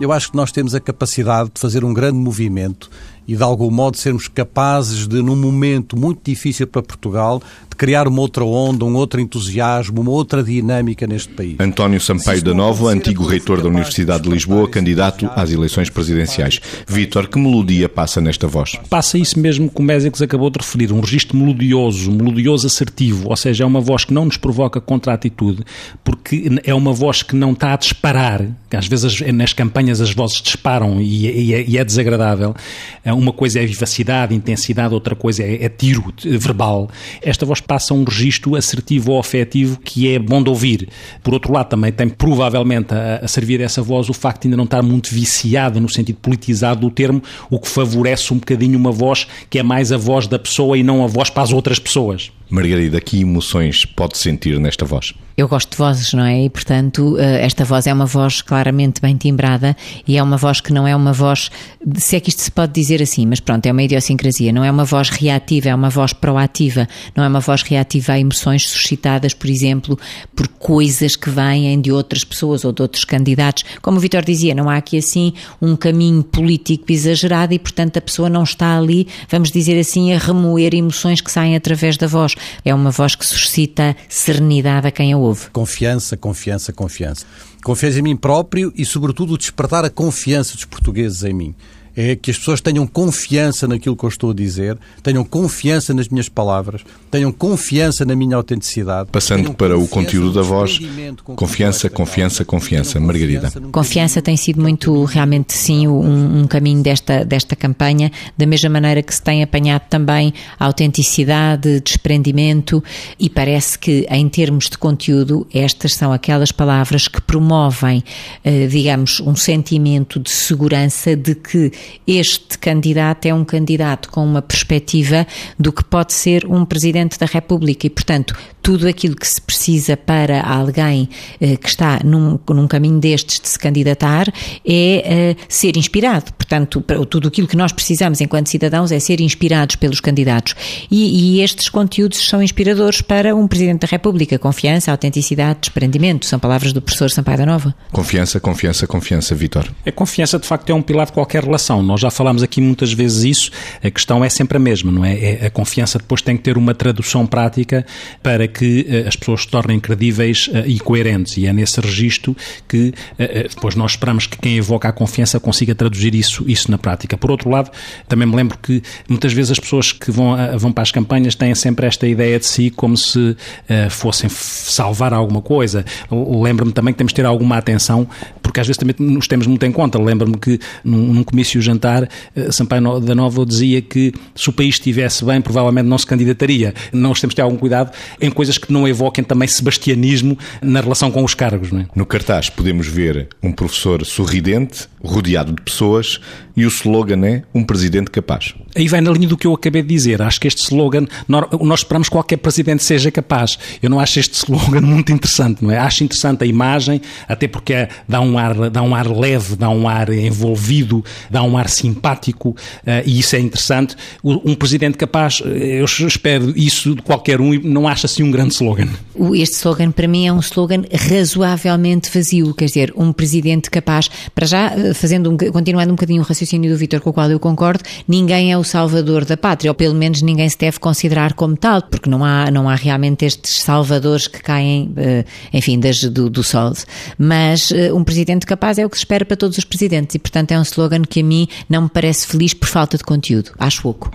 eu acho que nós temos a capacidade de fazer um grande movimento e, de algum modo, sermos capazes de, num momento muito difícil para Portugal, de criar uma outra onda, um outro entusiasmo, uma outra dinâmica neste país. António Sampaio da Nova, antigo reitor da Universidade de Lisboa, candidato às eleições presidenciais. Vítor, que melodia passa nesta voz? Passa isso mesmo que o Mésicles acabou de referir, um registro melodioso, melodioso assertivo, ou seja, é uma voz que não nos provoca contra-atitude, porque é uma voz que não está a disparar, às vezes nas campanhas as vozes disparam e, é, e é desagradável. É uma coisa é vivacidade, intensidade, outra coisa é, é tiro verbal. Esta voz passa um registro assertivo ou afetivo que é bom de ouvir. Por outro lado, também tem provavelmente a, a servir essa voz o facto de ainda não estar muito viciada no sentido politizado do termo, o que favorece um bocadinho uma voz que é mais a voz da pessoa e não a voz para as outras pessoas. Margarida, que emoções pode sentir nesta voz? Eu gosto de vozes, não é? E, portanto, eh, esta voz é uma voz claramente bem timbrada e é uma voz que não é uma voz, se é que isto se pode dizer assim, mas pronto, é uma idiosincrasia, não é uma voz reativa, é uma voz proativa, não é uma voz reativa a emoções suscitadas, por exemplo, por coisas que vêm de outras pessoas ou de outros candidatos. Como o Vitor dizia, não há aqui assim um caminho político exagerado e, portanto, a pessoa não está ali, vamos dizer assim, a remoer emoções que saem através da voz. É uma voz que suscita serenidade a quem a ouve. Confiança, confiança, confiança. Confiança em mim próprio e, sobretudo, despertar a confiança dos portugueses em mim é que as pessoas tenham confiança naquilo que eu estou a dizer, tenham confiança nas minhas palavras, tenham confiança na minha autenticidade. Passando para o conteúdo da voz, confiança, confiança, confiança. Margarida. Confiança tem sido muito, realmente, sim, um, um, caminho desta, desta campanha, da mesma maneira que se tem apanhado também a autenticidade, desprendimento, e parece que, em termos de conteúdo, estas são aquelas palavras que promovem, eh, digamos, um sentimento de segurança de que este candidato é um candidato com uma perspectiva do que pode ser um Presidente da República e, portanto, tudo aquilo que se precisa para alguém eh, que está num, num, caminho destes de se candidatar é eh, ser inspirado. Portanto, tudo aquilo que nós precisamos enquanto cidadãos é ser inspirados pelos candidatos. E, e estes conteúdos são inspiradores para um Presidente da República. Confiança, autenticidade, desprendimento. São palavras do professor Sampaio da Nova. Confiança, confiança, confiança, Vitor. A confiança, de facto, é um pilar de qualquer relação. Nós já falámos aqui muitas vezes isso. A questão é sempre a mesma, não é? é a confiança depois tem que ter uma tradução prática para que que eh, as pessoas se tornem credíveis eh, e coerentes. E é nesse registro que eh, depois nós esperamos que quem evoca a confiança consiga traduzir isso, isso na prática. Por outro lado, também me lembro que muitas vezes as pessoas que vão, vão para as campanhas têm sempre esta ideia de si como se fossem salvar alguma coisa. Lembro-me também que temos de ter alguma atenção, porque às vezes também nos temos muito em conta. Lembro-me que num, num comício jantar, Sampaio da Nova dizia que se o país estivesse bem, provavelmente não se candidataria. Nós temos de ter algum cuidado em coisas que não evoquem também sebastianismo na relação com os cargos. Não é? No cartaz podemos ver um professor sorridente, rodeado de pessoas, e o slogan é um presidente capaz. Aí vai na linha do que eu acabei de dizer. Acho que este slogan, nós esperamos que qualquer presidente seja capaz. Eu não acho este slogan muito interessante, não é? Acho interessante a imagem, até porque é, dá um ar, dá um ar leve, dá um ar envolvido, dá um ar simpático, uh, e isso é interessante. Um presidente capaz, eh, eu espero isso de qualquer um e não acho assim um grande slogan. Este slogan, para mim, é um slogan razoavelmente vazio, quer dizer, um presidente capaz, para já, eh, fazendo um, continuando um bocadinho o raciocínio do Vítor, com o qual eu concordo, ninguém é o salvador da pátria, ou pelo menos ninguém se deve considerar como tal, porque não há, não há realmente estes salvadores que caem, eh, enfim, das, do, do sol. Mas eh, um presidente capaz é o que se espera para todos os presidentes, e portanto é um slogan que a mim não me parece feliz por falta de conteúdo. Acho pouco.